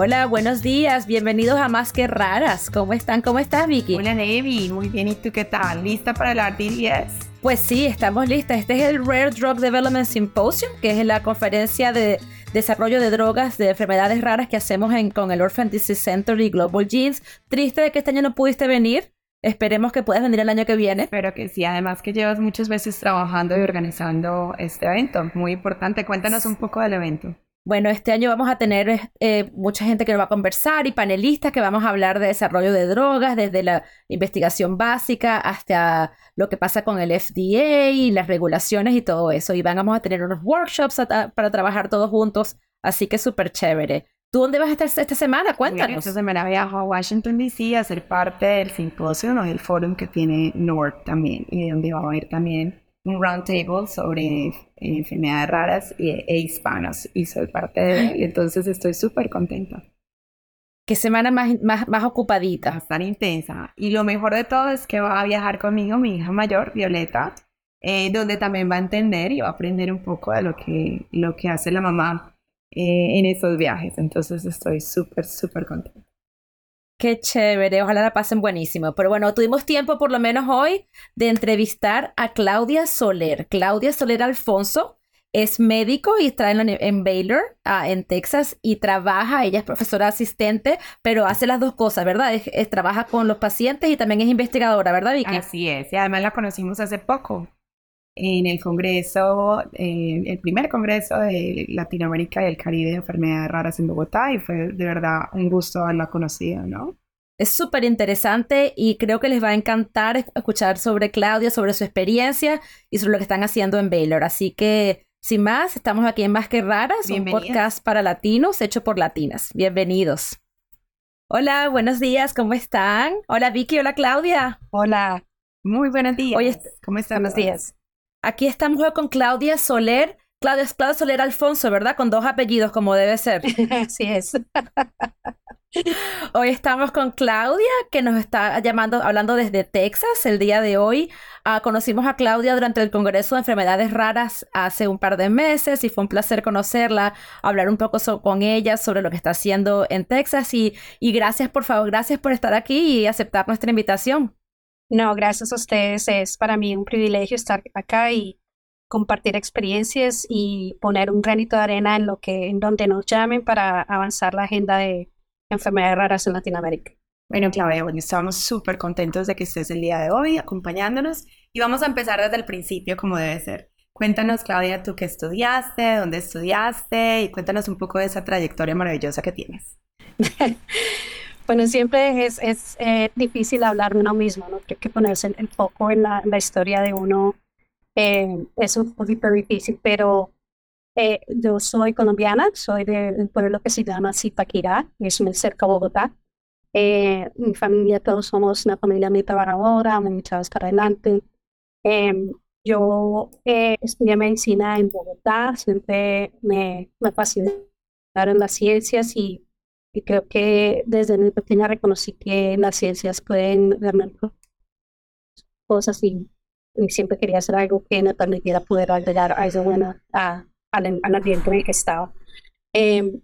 Hola, buenos días, bienvenidos a Más que Raras. ¿Cómo están? ¿Cómo estás, Vicky? Hola, Nevi, muy bien. ¿Y tú qué tal? ¿Lista para el RD10? Pues sí, estamos listas. Este es el Rare Drug Development Symposium, que es la conferencia de desarrollo de drogas de enfermedades raras que hacemos con el Orphan Disease Center y Global Genes. Triste de que este año no pudiste venir. Esperemos que puedas venir el año que viene. Espero que sí. Además que llevas muchas veces trabajando y organizando este evento. Muy importante. Cuéntanos un poco del evento. Bueno, este año vamos a tener eh, mucha gente que nos va a conversar y panelistas que vamos a hablar de desarrollo de drogas, desde la investigación básica hasta lo que pasa con el FDA y las regulaciones y todo eso. Y vamos a tener unos workshops para trabajar todos juntos, así que súper chévere. ¿Tú dónde vas a estar esta semana? Cuéntanos. Esta semana viajo a Washington, D.C. a ser parte del simposio o del foro que tiene NORD también, y donde va a haber también un roundtable sobre enfermedades raras e, e hispanos y soy parte de él, entonces estoy súper contenta. Qué semana más, más, más ocupadita. Va a intensa. Y lo mejor de todo es que va a viajar conmigo mi hija mayor, Violeta, eh, donde también va a entender y va a aprender un poco de lo que, lo que hace la mamá eh, en esos viajes. Entonces estoy súper, súper contenta. Qué chévere, ojalá la pasen buenísimo. Pero bueno, tuvimos tiempo por lo menos hoy de entrevistar a Claudia Soler. Claudia Soler Alfonso es médico y está en, Baylor, ah, en Texas, y trabaja, ella es profesora asistente, pero hace las dos cosas, ¿verdad? trabaja con los pacientes y también es investigadora, ¿verdad, Vicky? Así es, y además la conocimos hace poco en el Congreso, eh, el primer Congreso de Latinoamérica y el Caribe de Enfermedades Raras en Bogotá y fue de verdad un gusto haberla conocido, ¿no? Es súper interesante y creo que les va a encantar escuchar sobre Claudia, sobre su experiencia y sobre lo que están haciendo en Baylor. Así que, sin más, estamos aquí en Más que Raras, un podcast para latinos hecho por latinas. Bienvenidos. Hola, buenos días, ¿cómo están? Hola Vicky, hola Claudia. Hola, muy buenos días. ¿Cómo están? Buenos días. Aquí estamos con Claudia Soler. Claudia, Claudia Soler Alfonso, ¿verdad? Con dos apellidos, como debe ser. Así es. Hoy estamos con Claudia, que nos está llamando, hablando desde Texas el día de hoy. Ah, conocimos a Claudia durante el Congreso de Enfermedades Raras hace un par de meses y fue un placer conocerla, hablar un poco con ella sobre lo que está haciendo en Texas. Y, y gracias, por favor, gracias por estar aquí y aceptar nuestra invitación. No, gracias a ustedes. Es para mí un privilegio estar acá y compartir experiencias y poner un granito de arena en lo que, en donde nos llamen para avanzar la agenda de enfermedades raras en Latinoamérica. Bueno, Claudia, bueno, estamos súper contentos de que estés el día de hoy acompañándonos y vamos a empezar desde el principio como debe ser. Cuéntanos, Claudia, tú qué estudiaste, dónde estudiaste y cuéntanos un poco de esa trayectoria maravillosa que tienes. Bueno, siempre es, es eh, difícil hablar de uno mismo, ¿no? Creo que ponerse el foco en la, la historia de uno eh, es un poquito difícil, pero eh, yo soy colombiana, soy del pueblo que se llama Zipaquirá, es muy cerca de Bogotá. mi familia, todos somos una familia muy trabajadora, muy echados para adelante. Em, yo estudié medicina en Bogotá, siempre me, me fascinaron las ciencias y y creo que desde muy pequeña reconocí que las ciencias pueden realmente cosas y, siempre quería hacer algo que me permitiera poder agregar algo bueno a, al, ambiente en el que estaba. Eh,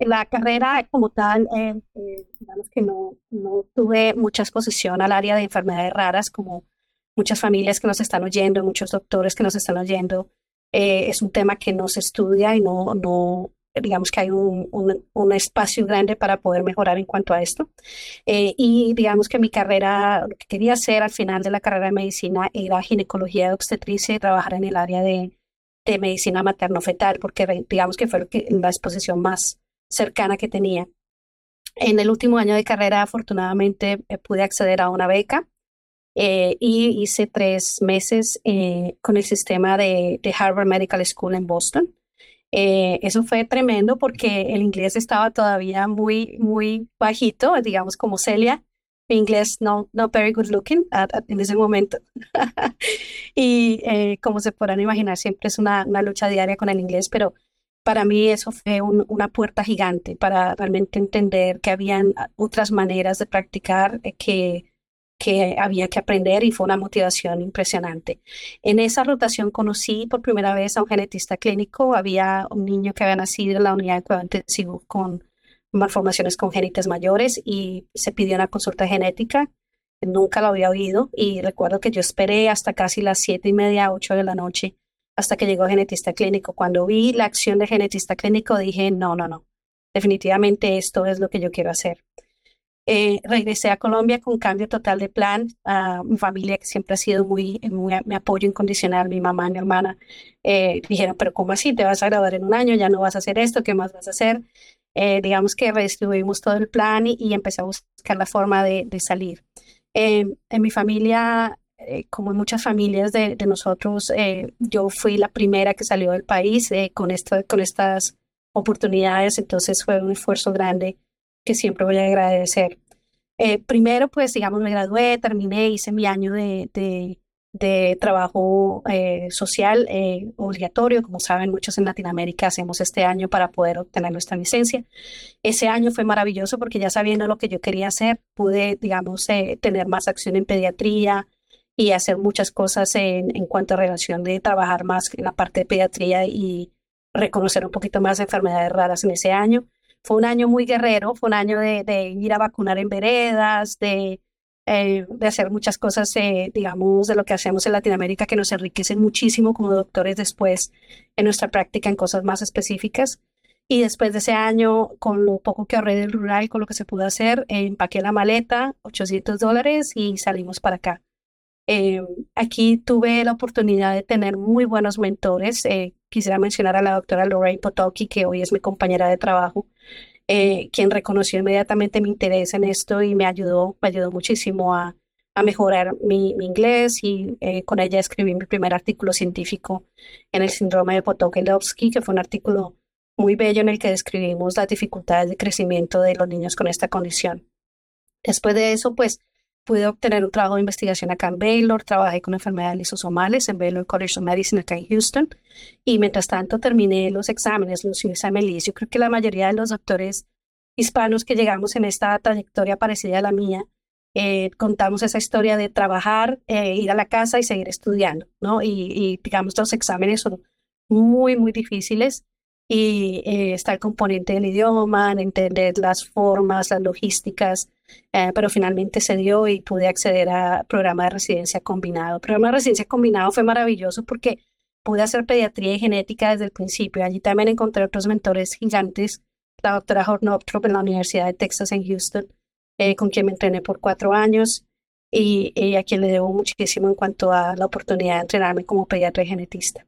la carrera como tal, eh, eh, digamos que no, no tuve mucha exposición al área de enfermedades raras, como muchas familias que nos están oyendo, muchos doctores que nos están oyendo. Eh, es un tema que no se estudia y no, no, digamos que hay un, un, espacio grande para poder mejorar en cuanto a esto. Eh, y digamos que mi carrera, lo que quería hacer al final de la carrera de medicina era ginecología de obstetricia y trabajar en el área de, de medicina materno-fetal, porque digamos que fue la exposición más cercana que tenía. En el último año de carrera, afortunadamente, eh, pude acceder a una beca eh, y hice tres meses con el sistema de, de Harvard Medical School en Boston. Eh, eso fue tremendo porque el inglés estaba todavía muy, muy bajito, digamos como Celia. Mi inglés no, no very good looking en ese momento. y eh, como se podrán imaginar, siempre es una, una, lucha diaria con el inglés, pero para mí eso fue una puerta gigante para realmente entender que habían otras maneras de practicar eh, que que había que aprender y fue una motivación impresionante. En esa rotación conocí por primera vez a un genetista clínico, había un niño que había nacido en la unidad de cuidado intensivo con malformaciones congénitas mayores y se pidió una consulta genética. Nunca lo había oído y recuerdo que yo esperé hasta casi las siete y media, ocho de la noche hasta que llegó genetista clínico. Cuando vi la acción de genetista clínico dije, no, no, no, definitivamente esto es lo que yo quiero hacer. Eh, regresé a Colombia con cambio total de plan. a mi familia, que siempre ha sido muy, muy mi apoyo incondicional, mi mamá, mi hermana, eh, dijeron, pero ¿cómo así? ¿Te vas a graduar en un año? ¿Ya no vas a hacer esto? ¿Qué más vas a hacer? Eh, digamos que redistribuimos todo el plan y, empecé a buscar la forma de, salir. en mi familia, como en muchas familias de, de nosotros, yo fui la primera que salió del país con, esto, con estas oportunidades, entonces fue un esfuerzo grande que siempre voy a agradecer. Eh, primero, pues, digamos, me gradué, terminé, hice mi año de, de, trabajo eh, social eh, obligatorio. Como saben, muchos en Latinoamérica hacemos este año para poder obtener nuestra licencia. Ese año fue maravilloso porque ya sabiendo lo que yo quería hacer, pude, digamos, tener más acción en pediatría y hacer muchas cosas en, en cuanto a relación de trabajar más en la parte de pediatría y reconocer un poquito más enfermedades raras en ese año. Fue un año muy guerrero, fue un año de, ir a vacunar en veredas, de, eh, de hacer muchas cosas, eh, digamos, de lo que hacemos en Latinoamérica que nos enriquecen muchísimo como doctores después en nuestra práctica en cosas más específicas. Y después de ese año, con lo poco que ahorré del rural, con lo que se pudo hacer, empaqué la maleta, 800 dólares y salimos para acá. Eh, aquí tuve la oportunidad de tener muy buenos mentores. Eh, quisiera mencionar a la doctora Lorraine Potoki, que hoy es mi compañera de trabajo, eh, quien reconoció inmediatamente mi interés en esto y me ayudó, me ayudó muchísimo a, a mejorar mi, mi, inglés y con ella escribí mi primer artículo científico en el síndrome de Potocki-Lovsky, que fue un artículo muy bello en el que describimos las dificultades de crecimiento de los niños con esta condición. Después de eso, pues pude obtener un trabajo de investigación acá en Baylor, trabajé con enfermedades lisosomales en Baylor College of Medicine acá en Houston y mientras tanto terminé los exámenes, los USMLE. Yo creo que la mayoría de los doctores hispanos que llegamos en esta trayectoria parecida a la mía, eh, contamos esa historia de trabajar, eh, ir a la casa y seguir estudiando, ¿no? Y, digamos, los exámenes son muy, muy difíciles y eh, está el componente del idioma, entender las formas, las logísticas, eh, pero finalmente se dio y pude acceder a programa de residencia combinado. El programa de residencia combinado fue maravilloso porque pude hacer pediatría y genética desde el principio. Allí también encontré otros mentores gigantes, la doctora Hornoptrop en la Universidad de Texas en Houston, eh, con quien me entrené por cuatro años y, a quien le debo muchísimo en cuanto a la oportunidad de entrenarme como pediatra y genetista.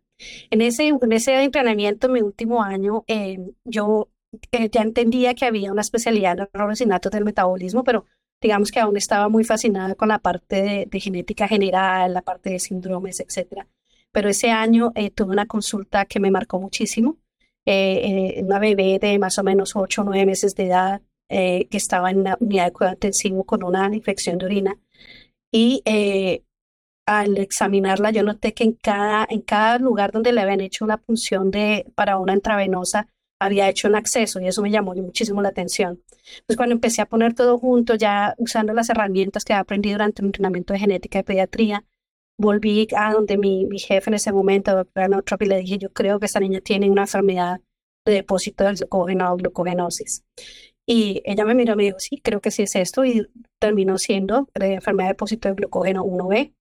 En ese, en ese entrenamiento, mi último año, eh, yo ya entendía que había una especialidad en errores innatos del metabolismo, pero digamos que aún estaba muy fascinada con la parte de, genética general, la parte de síndromes, etc. Pero ese año eh, tuve una consulta que me marcó muchísimo. Eh, eh, una bebé de más o menos 8 o 9 meses de edad que estaba en una unidad de cuidado intensivo con una infección de orina. Y al examinarla, yo noté que en cada, en cada lugar donde le habían hecho una punción de, para una intravenosa, había hecho un acceso y eso me llamó muchísimo la atención. Pues cuando empecé a poner todo junto, ya usando las herramientas que aprendí durante el entrenamiento de genética y pediatría, volví a donde mi, mi jefe en ese momento, doctora Notrop, y le dije, yo creo que esta niña tiene una enfermedad de depósito del glucógeno o glucogenosis. Y ella me miró y me dijo, sí, creo que sí es esto, y terminó siendo de enfermedad de depósito de glucógeno 1B.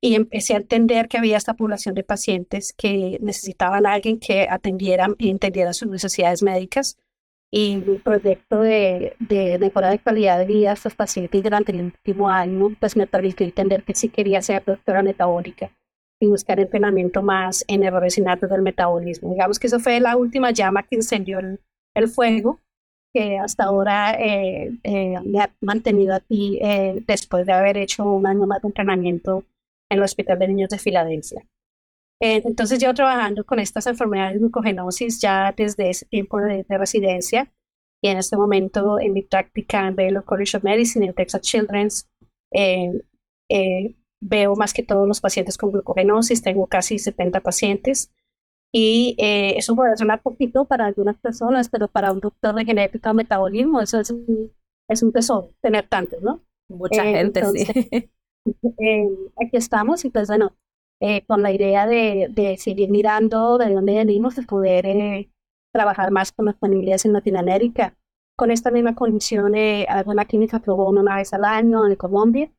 Y empecé a entender que había esta población de pacientes que necesitaban a alguien que atendiera y entendiera sus necesidades médicas. Y mi proyecto de, de mejora de calidad de vida a estos pacientes durante el último año, pues me permitió entender que sí quería ser doctora metabólica y buscar entrenamiento más en errores innatos del metabolismo. Digamos que eso fue la última llama que encendió el, el fuego que hasta ahora eh, eh, me ha mantenido aquí eh, después de haber hecho un año más de entrenamiento en el Hospital de Niños de Filadelfia. entonces yo trabajando con estas enfermedades de glucogenosis ya desde ese tiempo de, residencia y en este momento en mi práctica en Baylor College of Medicine en Texas Children's veo más que todos los pacientes con glucogenosis, tengo casi 70 pacientes y eh, eso puede sonar poquito para algunas personas, pero para un doctor de genética o metabolismo, eso es un, es un tesoro, tener tantos, ¿no? Mucha eh, gente, sí. Eh, aquí estamos, y pues bueno, con la idea de, de, seguir mirando de dónde venimos, de poder trabajar más con las familias en Latinoamérica. con esta misma condición, eh, hago una clínica pro una vez al año en Colombia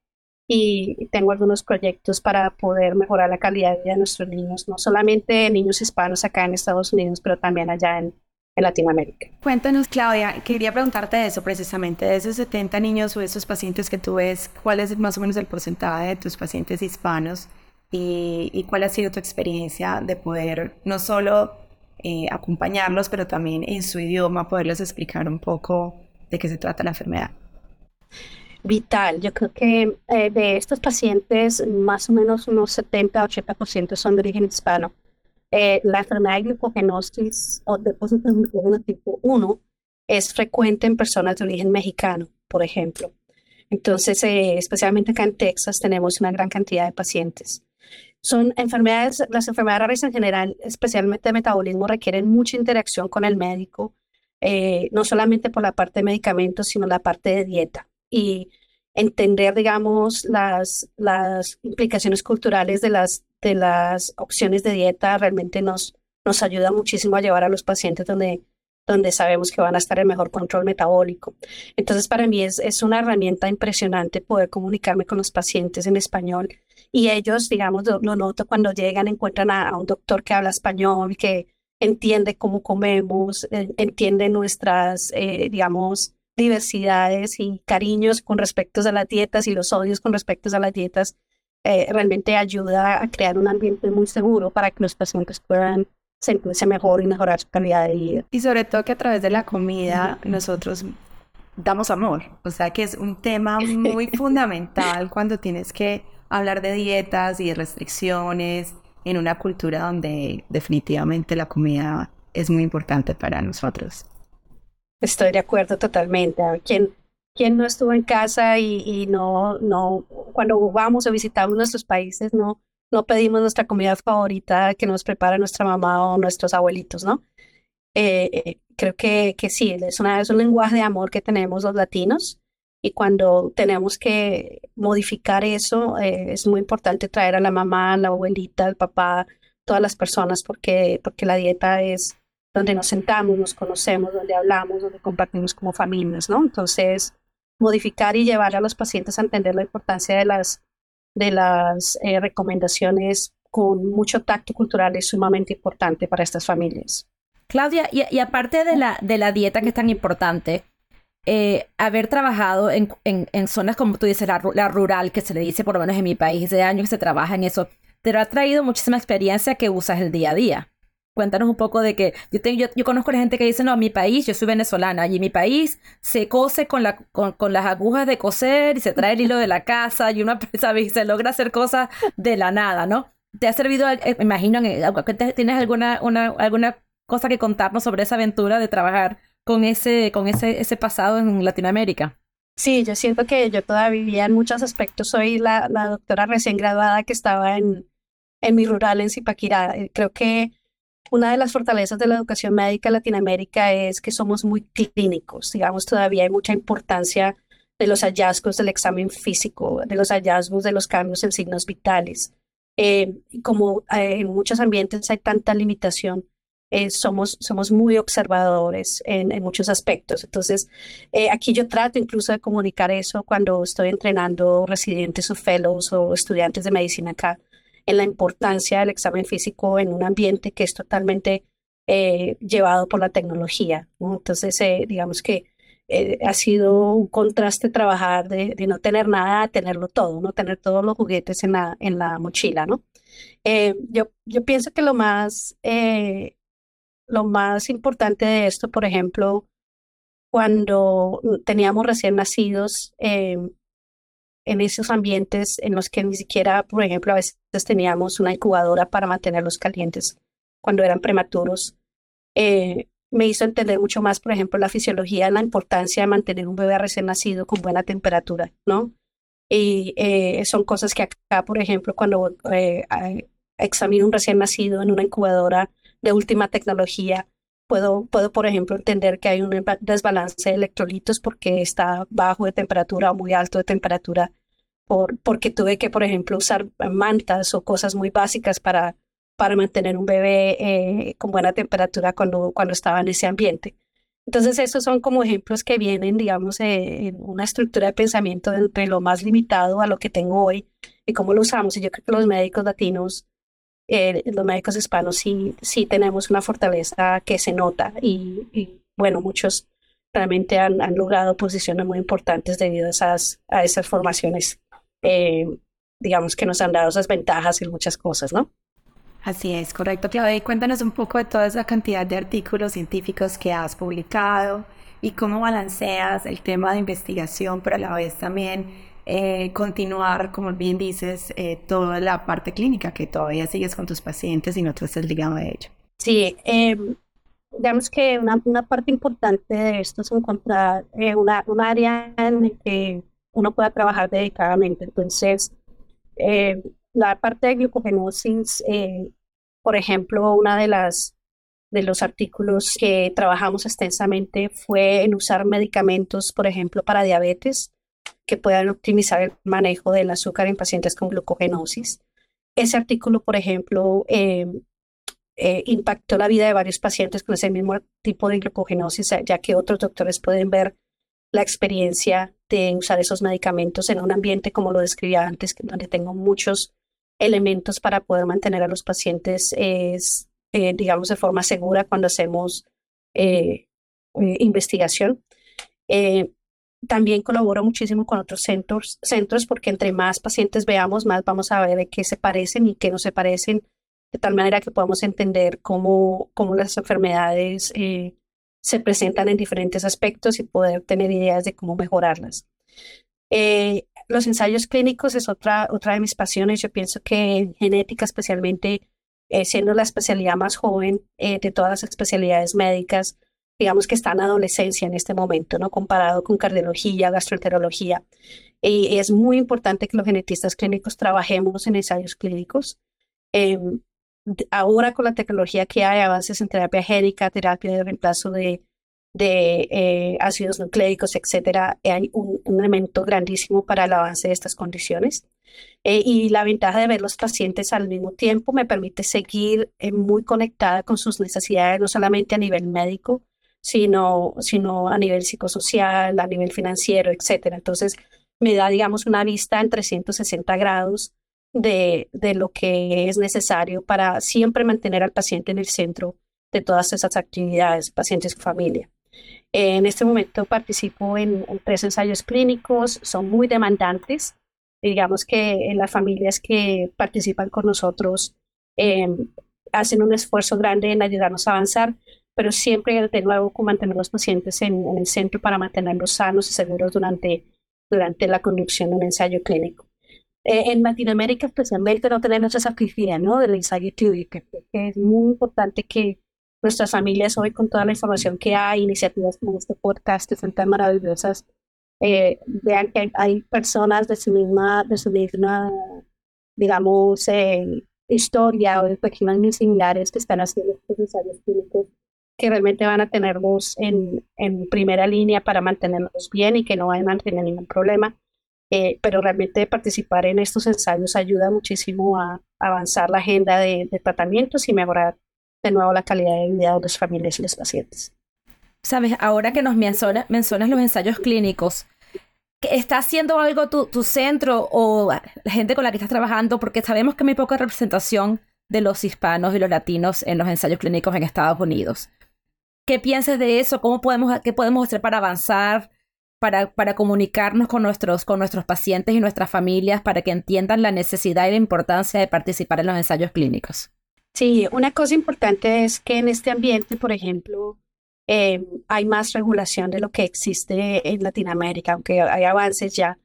y tengo algunos proyectos para poder mejorar la calidad de vida de nuestros niños, no solamente niños hispanos acá en Estados Unidos, pero también allá en, en Latinoamérica. Cuéntanos, Claudia, quería preguntarte eso precisamente, de esos 70 niños o esos pacientes que tú ves, ¿cuál es más o menos el porcentaje de tus pacientes hispanos y, y cuál ha sido tu experiencia de poder no solo eh, acompañarlos, pero también en su idioma poderles explicar un poco de qué se trata la enfermedad? Vital. Yo creo que eh, de estos pacientes, más o menos unos 70-80% son de origen hispano. Eh, la enfermedad de glucogenosis o depósito de glucógeno tipo 1 es frecuente en personas de origen mexicano, por ejemplo. Entonces, eh, especialmente acá en Texas, tenemos una gran cantidad de pacientes. Son enfermedades, las enfermedades raras en general, especialmente de metabolismo, requieren mucha interacción con el médico, no solamente por la parte de medicamentos, sino la parte de dieta y entender, digamos, las, las implicaciones culturales de las, de las opciones de dieta realmente nos, nos ayuda muchísimo a llevar a los pacientes donde, donde sabemos que van a estar en mejor control metabólico. Entonces, para mí es, es una herramienta impresionante poder comunicarme con los pacientes en español y ellos, digamos, lo, noto cuando llegan, encuentran a, un doctor que habla español, que entiende cómo comemos, eh, entiende nuestras, eh, digamos, diversidades y cariños con respecto a las dietas y los odios con respecto a las dietas, eh, realmente ayuda a crear un ambiente muy seguro para que los pacientes puedan sentirse mejor y mejorar su calidad de vida. Y sobre todo que a través de la comida nosotros damos amor, o sea que es un tema muy fundamental cuando tienes que hablar de dietas y de restricciones en una cultura donde definitivamente la comida es muy importante para nosotros. Estoy de acuerdo totalmente. ¿Quién, quién no estuvo en casa y, no, no, cuando vamos o visitamos nuestros países, no, no pedimos nuestra comida favorita que nos prepara nuestra mamá o nuestros abuelitos, ¿no? Eh, eh, creo que, que sí, es, una, es un lenguaje de amor que tenemos los latinos y cuando tenemos que modificar eso, eh, es muy importante traer a la mamá, la abuelita, al papá, todas las personas, porque, porque la dieta es, donde nos sentamos, nos conocemos, donde hablamos, donde compartimos como familias, ¿no? Entonces, modificar y llevar a los pacientes a entender la importancia de las, de las eh, recomendaciones con mucho tacto cultural es sumamente importante para estas familias. Claudia, y, aparte de la, de la dieta que es tan importante, eh, haber trabajado en, en, zonas como tú dices, la, la, rural, que se le dice por lo menos en mi país, de años que se trabaja en eso, te ha traído muchísima experiencia que usas el día a día. Cuéntanos un poco de que yo, tengo, yo, conozco a la gente que dice, no, mi país, yo soy venezolana, y mi país se cose con, la, con, las agujas de coser y se trae el hilo de la casa y uno, ¿sabes? Se logra hacer cosas de la nada, ¿no? ¿Te ha servido, eh, imagino, tienes alguna, una, alguna cosa que contarnos sobre esa aventura de trabajar con ese, con ese, ese pasado en Latinoamérica? Sí, yo siento que yo todavía en muchos aspectos soy la, la doctora recién graduada que estaba en, en mi rural en Zipaquirá. Creo que una de las fortalezas de la educación médica en Latinoamérica es que somos muy clínicos, digamos, todavía hay mucha importancia de los hallazgos del examen físico, de los hallazgos de los cambios en signos vitales. Eh, como eh, en muchos ambientes hay tanta limitación, eh, somos, somos muy observadores en, en muchos aspectos. Entonces, aquí yo trato incluso de comunicar eso cuando estoy entrenando residentes o fellows o estudiantes de medicina acá en la importancia del examen físico en un ambiente que es totalmente eh, llevado por la tecnología. Entonces, eh, digamos que eh, ha sido un contraste trabajar de, no tener nada a tenerlo todo, no tener todos los juguetes en la, en la mochila. ¿no? yo, yo pienso que lo más, lo más importante de esto, por ejemplo, cuando teníamos recién nacidos, en esos ambientes en los que ni siquiera, por ejemplo, a veces teníamos una incubadora para mantenerlos calientes cuando eran prematuros, eh, me hizo entender mucho más, por ejemplo, la fisiología, la importancia de mantener un bebé recién nacido con buena temperatura, ¿no? Y eh, son cosas que acá, por ejemplo, cuando eh, examino un recién nacido en una incubadora de última tecnología, Puedo, puedo, por ejemplo, entender que hay un desbalance de electrolitos porque está bajo de temperatura o muy alto de temperatura, por, porque tuve que, por ejemplo, usar mantas o cosas muy básicas para, para mantener un bebé eh, con buena temperatura cuando, cuando estaba en ese ambiente. Entonces, esos son como ejemplos que vienen, digamos, eh, en una estructura de pensamiento entre lo más limitado a lo que tengo hoy y cómo lo usamos. Y yo creo que los médicos latinos, eh, los médicos hispanos, sí, sí tenemos una fortaleza que se nota y, bueno, muchos realmente han, logrado posiciones muy importantes debido a esas, a esas formaciones, eh, digamos, que nos han dado esas ventajas en muchas cosas, ¿no? Así es, correcto, Claudia. Y cuéntanos un poco de toda esa cantidad de artículos científicos que has publicado y cómo balanceas el tema de investigación, pero a la vez también eh, continuar, como bien dices, eh, toda la parte clínica, que todavía sigues con tus pacientes y no te estás ligado a ello. Sí, em, digamos que una, una, parte importante de esto es encontrar eh, una, un área en que uno pueda trabajar dedicadamente. Entonces, la parte de glucogenosis, por ejemplo, una de las de los artículos que trabajamos extensamente fue en usar medicamentos, por ejemplo, para diabetes, que puedan optimizar el manejo del azúcar en pacientes con glucogenosis. Ese artículo, por ejemplo, eh, eh, impactó la vida de varios pacientes con ese mismo tipo de glucogenosis, ya que otros doctores pueden ver la experiencia de usar esos medicamentos en un ambiente como lo describía antes, donde tengo muchos elementos para poder mantener a los pacientes, es, eh, digamos, de forma segura cuando hacemos eh, investigación. También colaboro muchísimo con otros centros, centros porque entre más pacientes veamos, más vamos a ver de qué se parecen y qué no se parecen, de tal manera que podamos entender cómo, cómo las enfermedades se presentan en diferentes aspectos y poder tener ideas de cómo mejorarlas. Eh, los ensayos clínicos es otra, otra de mis pasiones. Yo pienso que en genética, especialmente eh, siendo la especialidad más joven eh, de todas las especialidades médicas, digamos que está en adolescencia en este momento, ¿no? Comparado con cardiología, gastroenterología. Y, es muy importante que los genetistas clínicos trabajemos en ensayos clínicos. Em, ahora con la tecnología que hay, avances en terapia génica, terapia de reemplazo de de eh, ácidos nucleicos, etcétera, hay un, elemento grandísimo para el avance de estas condiciones. Eh, y la ventaja de ver los pacientes al mismo tiempo me permite seguir eh, muy conectada con sus necesidades, no solamente a nivel médico, sino, sino a nivel psicosocial, a nivel financiero, etcétera. Entonces, me da, digamos, una vista en 360 grados de, de lo que es necesario para siempre mantener al paciente en el centro de todas esas actividades, pacientes y familia. En este momento participo en, tres ensayos clínicos, son muy demandantes. Digamos que las familias que participan con nosotros em, hacen un esfuerzo grande en ayudarnos a avanzar, pero siempre de nuevo mantener los pacientes en, el centro para mantenerlos sanos y seguros durante, durante la conducción de un ensayo clínico. Eh, en Latinoamérica especialmente no tenemos esa actividad ¿no? del ensayo clínico, que es muy importante que nuestras familias hoy con toda la información que hay, iniciativas como este podcast que son tan maravillosas, eh, vean que hay personas de su misma, de su misma digamos, eh, historia o de muy similares que están haciendo estos ensayos clínicos que realmente van a tenerlos en, en primera línea para mantenerlos bien y que no vayan a tener ningún problema. Eh, pero realmente participar en estos ensayos ayuda muchísimo a avanzar la agenda de, de tratamientos y mejorar de nuevo la calidad de vida de las familias y los pacientes. Sabes, ahora que nos mencionas los ensayos clínicos, ¿está haciendo algo tu, tu, centro o la gente con la que estás trabajando? Porque sabemos que hay muy poca representación de los hispanos y los latinos en los ensayos clínicos en Estados Unidos. ¿Qué piensas de eso? ¿Cómo podemos, ¿Qué podemos hacer para avanzar, para, para comunicarnos con nuestros, con nuestros pacientes y nuestras familias para que entiendan la necesidad y la importancia de participar en los ensayos clínicos? Sí, una cosa importante es que en este ambiente, por ejemplo, eh, hay más regulación de lo que existe en Latinoamérica, aunque hay avances ya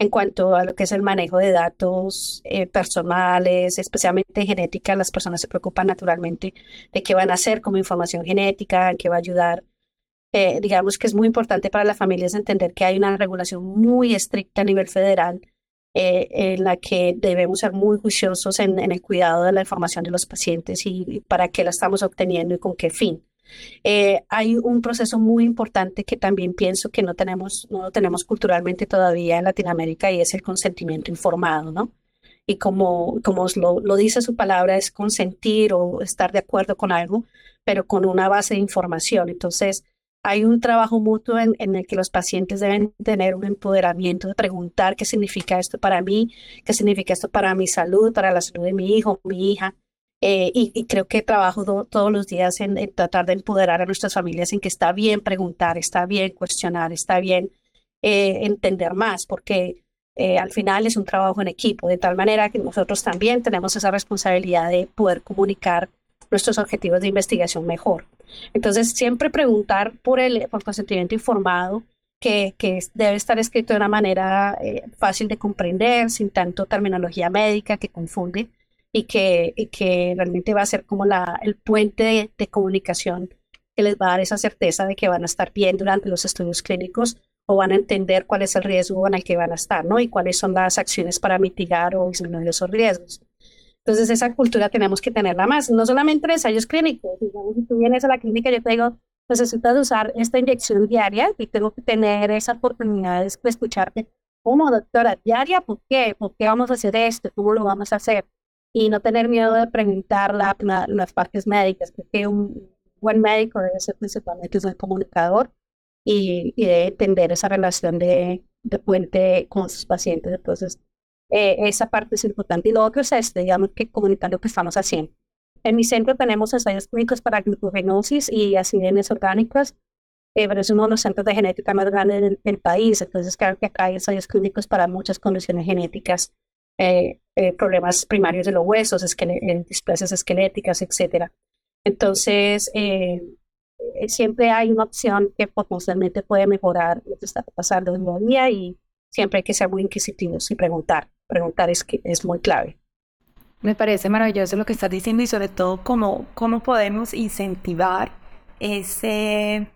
en cuanto a lo que es el manejo de datos eh, personales, especialmente genética. Las personas se preocupan naturalmente de qué van a hacer como información genética, en qué va a ayudar. Eh, digamos que es muy importante para las familias entender que hay una regulación muy estricta a nivel federal eh, en la que debemos ser muy juiciosos en, el cuidado de la información de los pacientes y, para qué la estamos obteniendo y con qué fin. Eh, hay un proceso muy importante que también pienso que no tenemos, no lo tenemos culturalmente todavía en Latinoamérica y es el consentimiento informado, ¿no? Y como, como lo, lo dice su palabra, es consentir o estar de acuerdo con algo, pero con una base de información. Entonces, hay un trabajo mutuo en, el que los pacientes deben tener un empoderamiento de preguntar qué significa esto para mí, qué significa esto para mi salud, para la salud de mi hijo, mi hija. Eh, y, creo que trabajo todos los días en, tratar de empoderar a nuestras familias en que está bien preguntar, está bien cuestionar, está bien eh, entender más, porque eh, al final es un trabajo en equipo, de tal manera que nosotros también tenemos esa responsabilidad de poder comunicar nuestros objetivos de investigación mejor. Entonces, siempre preguntar por el consentimiento informado, que, debe estar escrito de una manera fácil de comprender, sin tanto terminología médica que confunde y que, y que realmente va a ser como la, el puente de, comunicación que les va a dar esa certeza de que van a estar bien durante los estudios clínicos o van a entender cuál es el riesgo en el que van a estar, ¿no? Y cuáles son las acciones para mitigar o disminuir esos riesgos. Entonces, esa cultura tenemos que tenerla más, no solamente en ensayos clínicos. Digamos, si tú vienes a la clínica, yo te digo, necesitas usar esta inyección diaria y tengo que tener esa oportunidad de escucharte. ¿Cómo, doctora? ¿Diaria? ¿Por qué? ¿Por qué vamos a hacer esto? ¿Cómo lo vamos a hacer? Y no tener miedo de preguntar la, las partes médicas, porque un buen médico debe ser principalmente un comunicador y, y debe entender esa relación de, de puente con sus pacientes. Entonces, eh, esa parte es importante. Y lo otro es este, digamos, que comunicar lo que estamos haciendo. En mi centro tenemos ensayos clínicos para glucogenosis y acidenes orgánicas, eh, pero es uno de los centros de genética más grandes del, país. Entonces, claro que acá hay ensayos clínicos para muchas condiciones genéticas, eh, problemas primarios de los huesos, displasias esqueléticas, etc. Entonces, siempre hay una opción que potencialmente puede mejorar lo que está pasando en el día y siempre hay que ser muy inquisitivos y preguntar. Preguntar es, que es muy clave. Me parece maravilloso lo que estás diciendo y sobre todo cómo, cómo podemos incentivar esa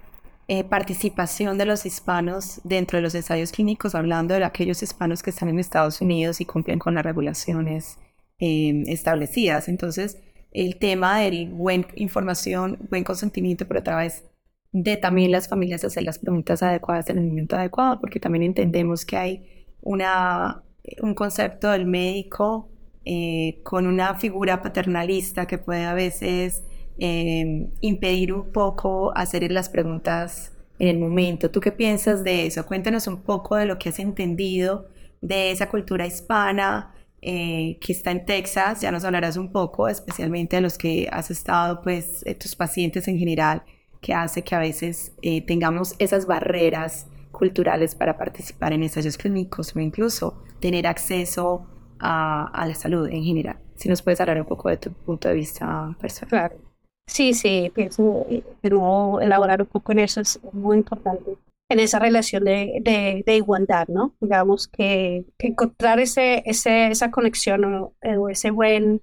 eh, participación de los hispanos dentro de los ensayos clínicos, hablando de aquellos hispanos que están en Estados Unidos y cumplen con las regulaciones em, establecidas. Entonces, el tema del buen información, buen consentimiento, pero otra vez de también las familias hacer las preguntas adecuadas en el momento adecuado, porque también entendemos que hay una, un concepto del médico eh, con una figura paternalista que puede a veces em, impedir un poco hacer las preguntas en el momento. ¿Tú qué piensas de eso? Cuéntanos un poco de lo que has entendido de esa cultura hispana eh, que está en Texas. Ya nos hablarás un poco, especialmente de los que has estado, pues, eh, tus pacientes en general que hace que a veces eh, tengamos esas barreras culturales para participar en ensayos clínicos o incluso tener acceso a, a, la salud en general. Si nos puedes hablar un poco de tu punto de vista personal. Claro. Sí, sí, pienso, pero elaborar un poco en eso es muy importante, en esa relación de, de, de igualdad, ¿no? Digamos que, que encontrar ese, ese, esa conexión o, o ese buen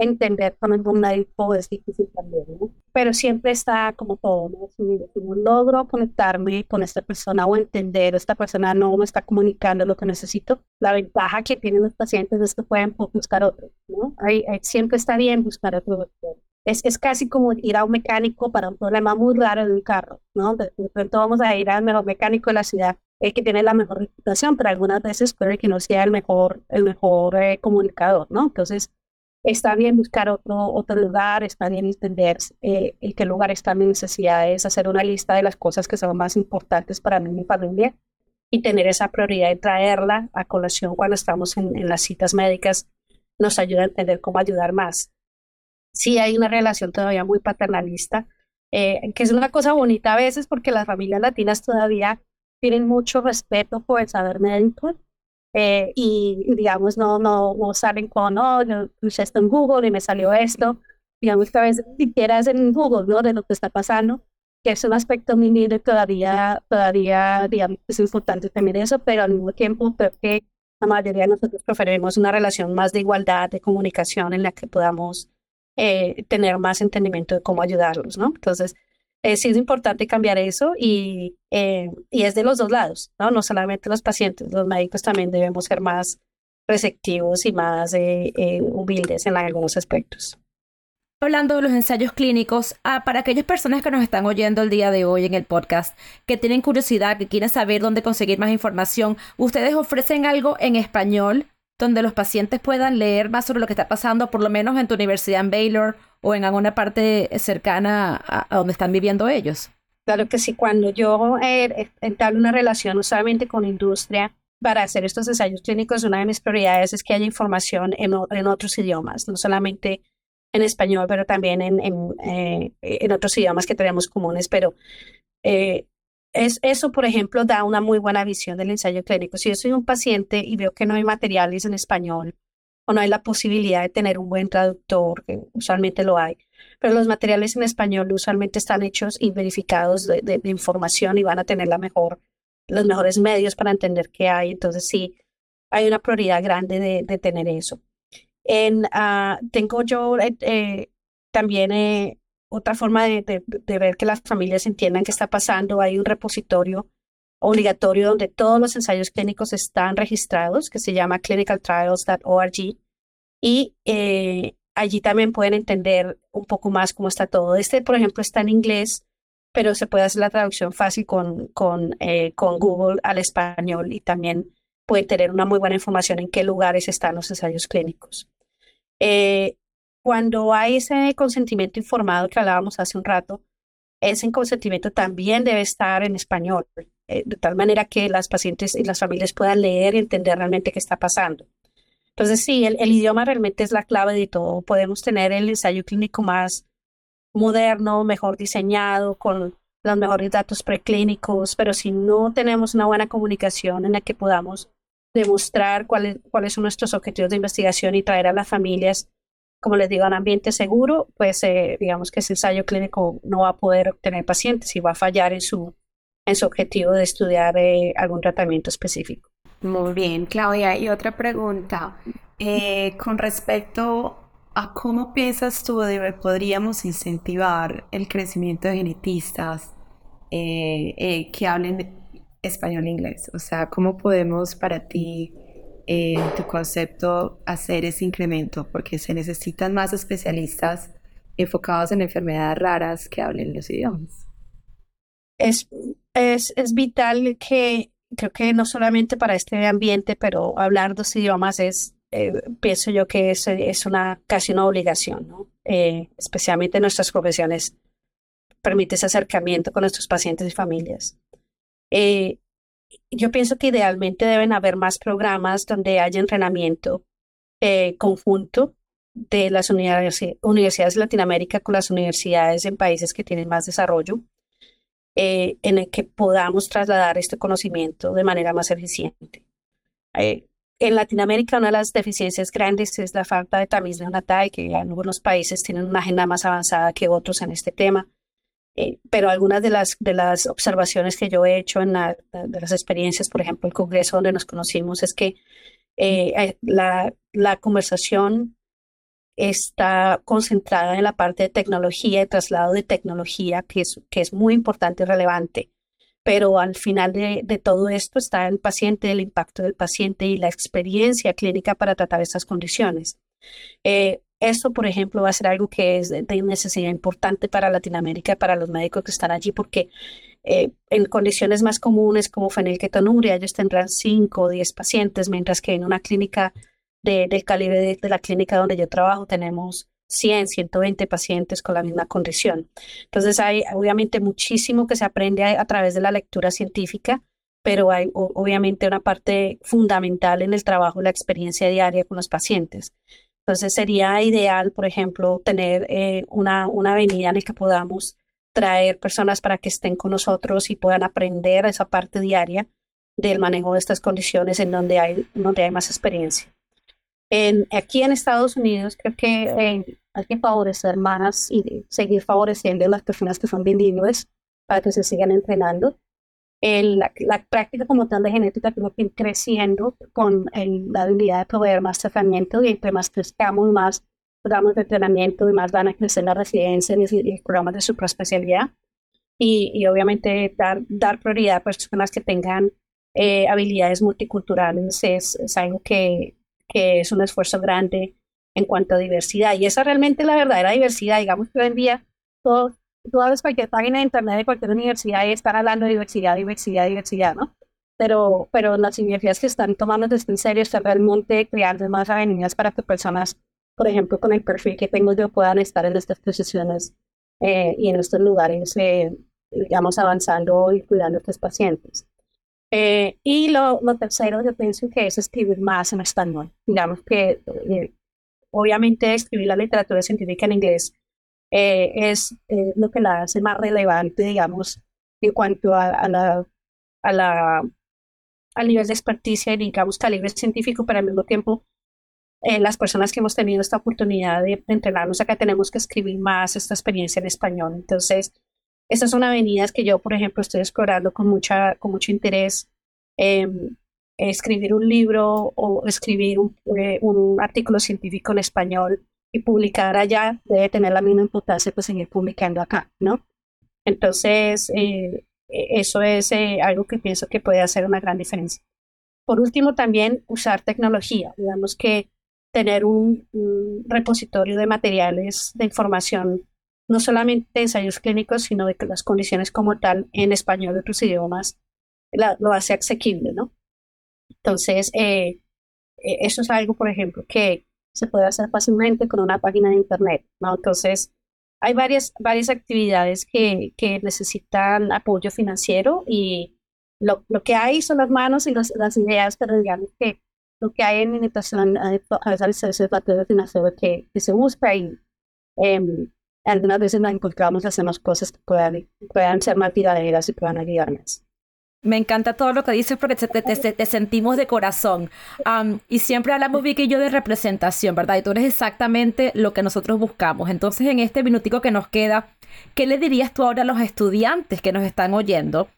entender con el médico es difícil también, ¿no? Pero siempre está como todo, ¿no? Si, logro conectarme con esta persona o entender, esta persona no me está comunicando lo que necesito, la ventaja que tienen los pacientes es que pueden buscar otro, ¿no? Ahí, siempre está bien buscar otro doctor. Es, es, casi como ir a un mecánico para un problema muy raro de un carro, ¿no? De, pronto vamos a ir al mejor mecánico de la ciudad, el que tiene la mejor reputación, pero algunas veces puede que no sea el mejor, el mejor eh, comunicador, ¿no? Entonces, Está bien buscar otro, otro lugar, está bien entender eh, en qué lugar están mis necesidades, hacer una lista de las cosas que son más importantes para mí y mi familia y tener esa prioridad de traerla a colación cuando estamos en, las citas médicas nos ayuda a entender cómo ayudar más. Sí hay una relación todavía muy paternalista, eh, que es una cosa bonita a veces porque las familias latinas todavía tienen mucho respeto por el saber médico eh, y digamos no, no, no salen con, no, yo puse esto en Google y me salió esto, digamos que a veces ni siquiera es en Google, ¿no? De lo que está pasando, que es un aspecto mínimo todavía, todavía, digamos, es importante también eso, pero al mismo tiempo creo que la mayoría de nosotros preferimos una relación más de igualdad, de comunicación en la que podamos eh, tener más entendimiento de cómo ayudarlos, ¿no? Entonces, eh, sí es importante cambiar eso y, eh, y es de los dos lados, ¿no? No solamente los pacientes, los médicos también debemos ser más receptivos y más eh, humildes en algunos aspectos. Hablando de los ensayos clínicos, ah, para aquellas personas que nos están oyendo el día de hoy en el podcast, que tienen curiosidad, que quieren saber dónde conseguir más información, ¿ustedes ofrecen algo en español donde los pacientes puedan leer más sobre lo que está pasando, por lo menos en tu universidad en Baylor o en alguna parte cercana a, donde están viviendo ellos? Claro que sí, cuando yo eh, entablo una relación usualmente con industria para hacer estos ensayos clínicos, una de mis prioridades es que haya información en, otros idiomas, no solamente en español, pero también en, eh, otros idiomas que tenemos comunes. Pero eh, es, eso, por ejemplo, da una muy buena visión del ensayo clínico. Si yo soy un paciente y veo que no hay materiales en español o no hay la posibilidad de tener un buen traductor, que usualmente lo hay, pero los materiales en español usualmente están hechos y verificados de, información y van a tener la mejor, los mejores medios para entender qué hay. Entonces, sí, hay una prioridad grande de, de tener eso. En, uh, tengo yo eh, eh, también eh, otra forma de, ver que las familias entiendan qué está pasando. Hay un repositorio obligatorio donde todos los ensayos clínicos están registrados, que se llama clinicaltrials.org. Y eh, allí también pueden entender un poco más cómo está todo. Este, por ejemplo, está en inglés, pero se puede hacer la traducción fácil con, con, eh, con Google al español y también puede tener una muy buena información en qué lugares están los ensayos clínicos. Eh, cuando hay ese consentimiento informado que hablábamos hace un rato, ese consentimiento también debe estar en español, eh, de tal manera que las pacientes y las familias puedan leer y entender realmente qué está pasando. Entonces, sí, el, el, idioma realmente es la clave de todo. Podemos tener el ensayo clínico más moderno, mejor diseñado, con los mejores datos preclínicos, pero si no tenemos una buena comunicación en la que podamos demostrar cuáles, cuáles son nuestros objetivos de investigación y traer a las familias, como les digo, un ambiente seguro, pues eh, digamos que ese ensayo clínico no va a poder obtener pacientes y va a fallar en su, en su objetivo de estudiar eh, algún tratamiento específico. Muy bien, Claudia. Y otra pregunta, eh, con respecto a cómo piensas tú de podríamos incentivar el crecimiento de genetistas eh, eh, que hablen español e inglés. O sea, ¿cómo podemos para ti, en tu concepto, hacer ese incremento? Porque se necesitan más especialistas enfocados en enfermedades raras que hablen los idiomas. Es, es, es vital que creo que no solamente para este ambiente, pero hablar dos idiomas es, eh, pienso yo que es, es, una casi una obligación, ¿no? Eh, especialmente en nuestras profesiones, permite ese acercamiento con nuestros pacientes y familias. Eh, yo pienso que idealmente deben haber más programas donde haya entrenamiento eh, conjunto de las universidades de Latinoamérica con las universidades en países que tienen más desarrollo eh, en el que podamos trasladar este conocimiento de manera más eficiente. Eh, en Latinoamérica una de las deficiencias grandes es la falta de tamiz neonatal, que algunos países tienen una agenda más avanzada que otros en este tema. Eh, pero algunas de las, de las observaciones que yo he hecho en la, de las experiencias, por ejemplo, el Congreso donde nos conocimos, es que eh, eh la, la conversación está concentrada en la parte de tecnología, de traslado de tecnología, que es, que es muy importante y relevante. Pero al final de, de, todo esto está el paciente, el impacto del paciente y la experiencia clínica para tratar estas condiciones. Eh, esto, por ejemplo, va a ser algo que es de necesidad importante para Latinoamérica, para los médicos que están allí, porque eh, en condiciones más comunes como fenilketonuria, ellos tendrán 5 o 10 pacientes, mientras que en una clínica de, del calibre de, la clínica donde yo trabajo tenemos 100, 120 pacientes con la misma condición. Entonces hay obviamente muchísimo que se aprende a, través de la lectura científica, pero hay obviamente una parte fundamental en el trabajo, la experiencia diaria con los pacientes. Entonces sería ideal, por ejemplo, tener eh, una, una avenida en la que podamos traer personas para que estén con nosotros y puedan aprender esa parte diaria del manejo de estas condiciones en donde hay, donde hay más experiencia. En, aquí en Estados Unidos creo que eh, hay que favorecer más y seguir favoreciendo a las personas que son bilingües para que se sigan entrenando. El, la, la, práctica como tal de genética creo que ir creciendo con el, la habilidad de proveer más tratamiento y entre más crezcamos, más programas de entrenamiento y más van a crecer la residencia y, y programas de supraespecialidad. Y, y obviamente dar, dar prioridad a personas que tengan eh, habilidades multiculturales es, es algo que, que es un esfuerzo grande en cuanto a diversidad. Y esa realmente es la verdadera diversidad. Digamos que hoy en día todo, todas cualquier página de internet de cualquier universidad están hablando de diversidad, diversidad, diversidad, ¿no? Pero, pero las universidades que están tomando esto en serio están realmente creando más avenidas para que personas, por ejemplo, con el perfil que tengo yo puedan estar en estas posiciones eh, y en estos lugares eh, digamos, avanzando y cuidando a estos pacientes. Eh, y lo, lo, tercero, yo pienso que es escribir más en español. Digamos que, eh, obviamente, escribir la literatura científica en inglés eh, es lo que la hace más relevante, digamos, en cuanto a, la, a la, al nivel de experticia y, digamos, calibre científico, pero al mismo tiempo, las personas que hemos tenido esta oportunidad de, entrenarnos acá tenemos que escribir más esta experiencia en español. Entonces, estas son avenidas que yo, por ejemplo, estoy explorando con, mucha, con mucho interés. Em, escribir un libro o escribir eh, un, artículo científico en español y publicar allá debe tener la misma importancia pues seguir publicando acá, ¿no? Entonces, eh, e, eso es eh, algo que pienso que puede hacer una gran diferencia. Por último, también usar tecnología. Digamos que tener un repositorio de materiales de información no solamente ensayos clínicos, sino de que las condiciones como tal en español y otros idiomas lo hace asequible, ¿no? Entonces, eh, eh, eso es algo, por ejemplo, que se puede hacer fácilmente con una página de internet. Entonces, hay varias, varias actividades que, que necesitan apoyo financiero y lo, lo, que hay son las manos y las ideas, pero digamos que lo que hay en limitación a veces es el financiero que, que se busca y em, algunas veces nos encontramos, hacemos cosas que puedan, puedan ser más tiraderas y puedan ayudarnos. Me encanta todo lo que dices porque te, sentimos de corazón. y siempre hablamos, Vicky y yo, de representación, ¿verdad? Y tú eres exactamente lo que nosotros buscamos. Entonces, en este minutico que nos queda, ¿qué le dirías tú ahora a los estudiantes que nos están oyendo,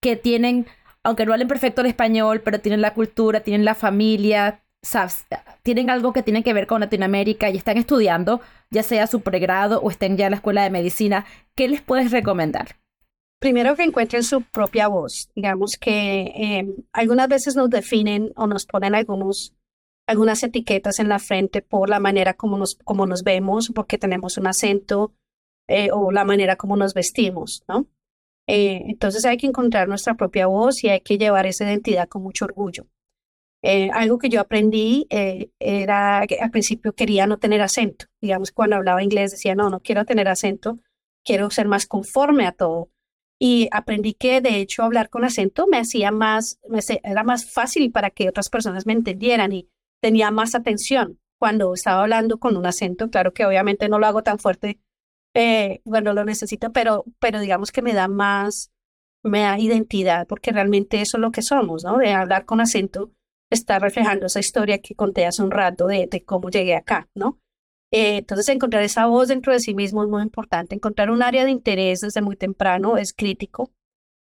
que tienen, aunque no hablen perfecto el español, pero tienen la cultura, tienen la familia, sabes, tienen algo que tiene que ver con Latinoamérica y están estudiando, ya sea su pregrado o estén ya en la escuela de medicina, ¿qué les puedes recomendar? Primero que encuentren su propia voz. Digamos que em, algunas veces nos definen o nos ponen algunos, algunas etiquetas en la frente por la manera como nos, como nos vemos, porque tenemos un acento eh, o la manera como nos vestimos, ¿no? Eh, entonces hay que encontrar nuestra propia voz y hay que llevar esa identidad con mucho orgullo. Eh, algo que yo aprendí eh, era que al principio quería no tener acento. Digamos, cuando hablaba inglés decía, no, no quiero tener acento, quiero ser más conforme a todo. Y aprendí que de hecho hablar con acento me hacía más, me, era más fácil para que otras personas me entendieran y tenía más atención cuando estaba hablando con un acento. Claro que obviamente no lo hago tan fuerte eh, cuando lo necesito, pero, pero digamos que me da más, me da identidad, porque realmente eso es lo que somos, ¿no? De hablar con acento está reflejando esa historia que conté hace un rato de cómo llegué acá, ¿no? Eh, entonces, encontrar esa voz dentro de sí mismo es muy importante. Encontrar un área de interés desde muy temprano es crítico,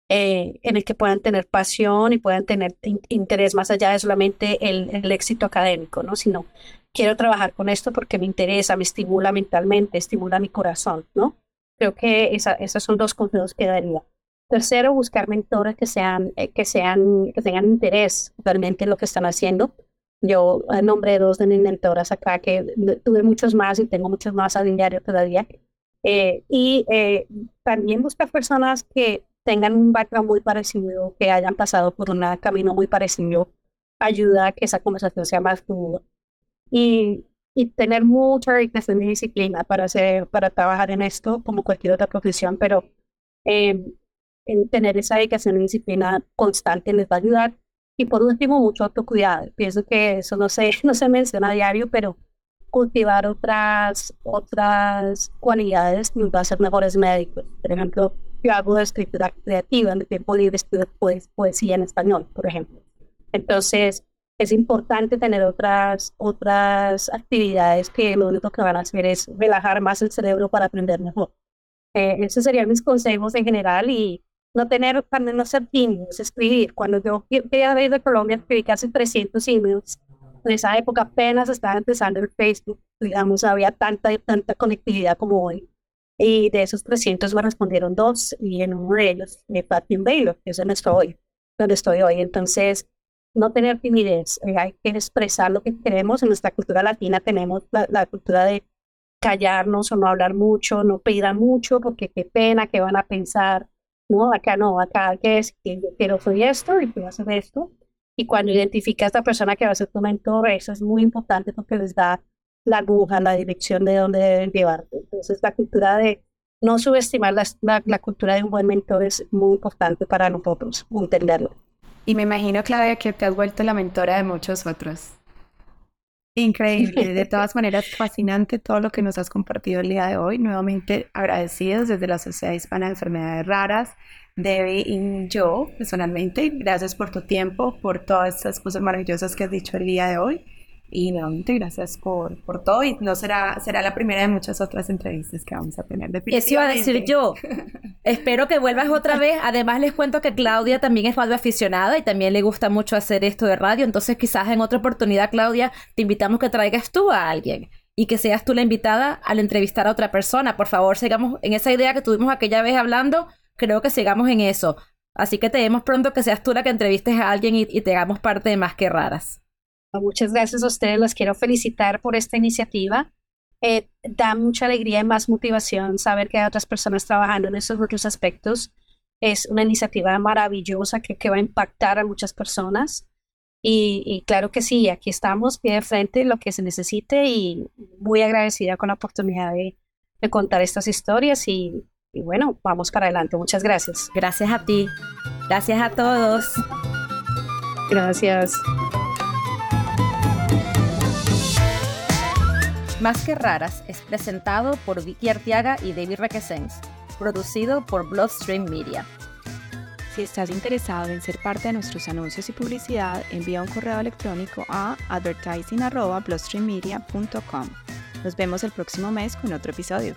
eh, en el que puedan tener pasión y puedan tener interés más allá de solamente el, éxito académico, ¿no? Sino, quiero trabajar con esto porque me interesa, me estimula mentalmente, estimula mi corazón, ¿no? Creo que esa, esas son dos consejos que daría. Tercero, buscar mentores que sean, eh, que sean, que tengan interés realmente en lo que están haciendo. Yo nombré dos de mis mentoras acá, que tuve muchos más y tengo muchos más a diario todavía. Eh, y eh, también buscar personas que tengan un background muy parecido, que hayan pasado por un camino muy parecido, ayuda a que esa conversación sea más fluida. Y, y tener mucha disciplina para, hacer, para trabajar en esto, como cualquier otra profesión, pero en tener esa dedicación y disciplina constante les va a ayudar. Y por último, mucho autocuidado. Pienso que eso no se, no se menciona a diario, pero cultivar otras, otras cualidades nos va a hacer mejores médicos. Por ejemplo, yo hago escritura creativa, en el tiempo libre estudio poesía en español, por ejemplo. Entonces, es importante tener otras, otras actividades que lo único que van a hacer es relajar más el cerebro para aprender mejor. Eh, esos serían mis consejos en general y no tener, también no ser tímidos, escribir. Cuando yo quería ir de Colombia, escribí casi 300 emails. En esa época apenas estaba empezando el Facebook, digamos, había tanta, tanta conectividad como hoy. Y de esos 300 me respondieron dos, y en uno de ellos, de Baylor, que es donde estoy, donde estoy hoy. Entonces, no tener timidez, eh, hay que expresar lo que queremos. En nuestra cultura latina tenemos la, la cultura de callarnos o no hablar mucho, no pedir mucho, porque qué pena, qué van a pensar no, acá no, acá que es que yo quiero soy esto y quiero hacer esto. Y cuando identifica a esta persona que va a ser tu mentor, eso es muy importante porque les da la aguja, la dirección de dónde deben llevarte. Entonces, la cultura de no subestimar la, la, cultura de un buen mentor es muy importante para nosotros entenderlo. Y me imagino, Claudia, que te has vuelto la mentora de muchos otros. Increíble, de todas maneras, fascinante todo lo que nos has compartido el día de hoy. Nuevamente agradecidos desde la Sociedad Hispana de Enfermedades Raras, Debbie y yo personalmente. Gracias por tu tiempo, por todas estas cosas maravillosas que has dicho el día de hoy. Y nuevamente gracias por, por todo y no será, será la primera de muchas otras entrevistas que vamos a tener. Eso iba a decir yo. Espero que vuelvas otra vez. Además les cuento que Claudia también es radio aficionada y también le gusta mucho hacer esto de radio. Entonces quizás en otra oportunidad, Claudia, te invitamos que traigas tú a alguien y que seas tú la invitada al entrevistar a otra persona. Por favor, sigamos en esa idea que tuvimos aquella vez hablando. Creo que sigamos en eso. Así que te vemos pronto que seas tú la que entrevistes a alguien y, y te hagamos parte de Más que Raras. Muchas gracias a ustedes, los quiero felicitar por esta iniciativa. Eh, da mucha alegría y más motivación saber que hay otras personas trabajando en esos otros aspectos. Es una iniciativa maravillosa que, que va a impactar a muchas personas. Y, claro que sí, aquí estamos, pie de frente, lo que se necesite y muy agradecida con la oportunidad de, de contar estas historias y, y bueno, vamos para adelante. Muchas gracias. Gracias a ti. Gracias a todos. Gracias. Más que raras es presentado por Vicky Artiaga y David Requesens, producido por Bloodstream Media. Si estás interesado en ser parte de nuestros anuncios y publicidad, envía un correo electrónico a advertising.bloodstreammedia.com. Nos vemos el próximo mes con otro episodio.